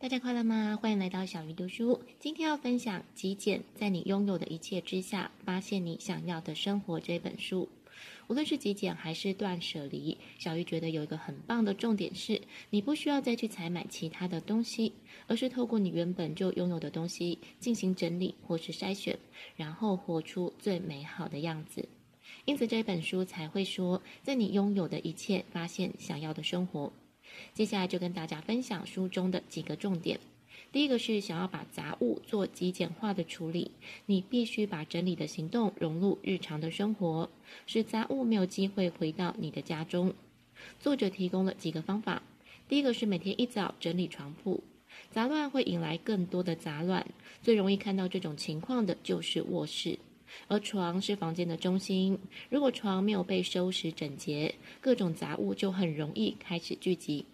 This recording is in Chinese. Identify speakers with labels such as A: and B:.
A: 大家快乐吗？欢迎来到小鱼读书。今天要分享《极简，在你拥有的一切之下，发现你想要的生活》这本书。无论是极简还是断舍离，小鱼觉得有一个很棒的重点是，你不需要再去采买其他的东西，而是透过你原本就拥有的东西进行整理或是筛选，然后活出最美好的样子。因此这本书才会说，在你拥有的一切，发现想要的生活。接下来就跟大家分享书中的几个重点。第一个是想要把杂物做极简化的处理，你必须把整理的行动融入日常的生活，使杂物没有机会回到你的家中。作者提供了几个方法。第一个是每天一早整理床铺，杂乱会引来更多的杂乱，最容易看到这种情况的就是卧室。而床是房间的中心，如果床没有被收拾整洁，各种杂物就很容易开始聚集。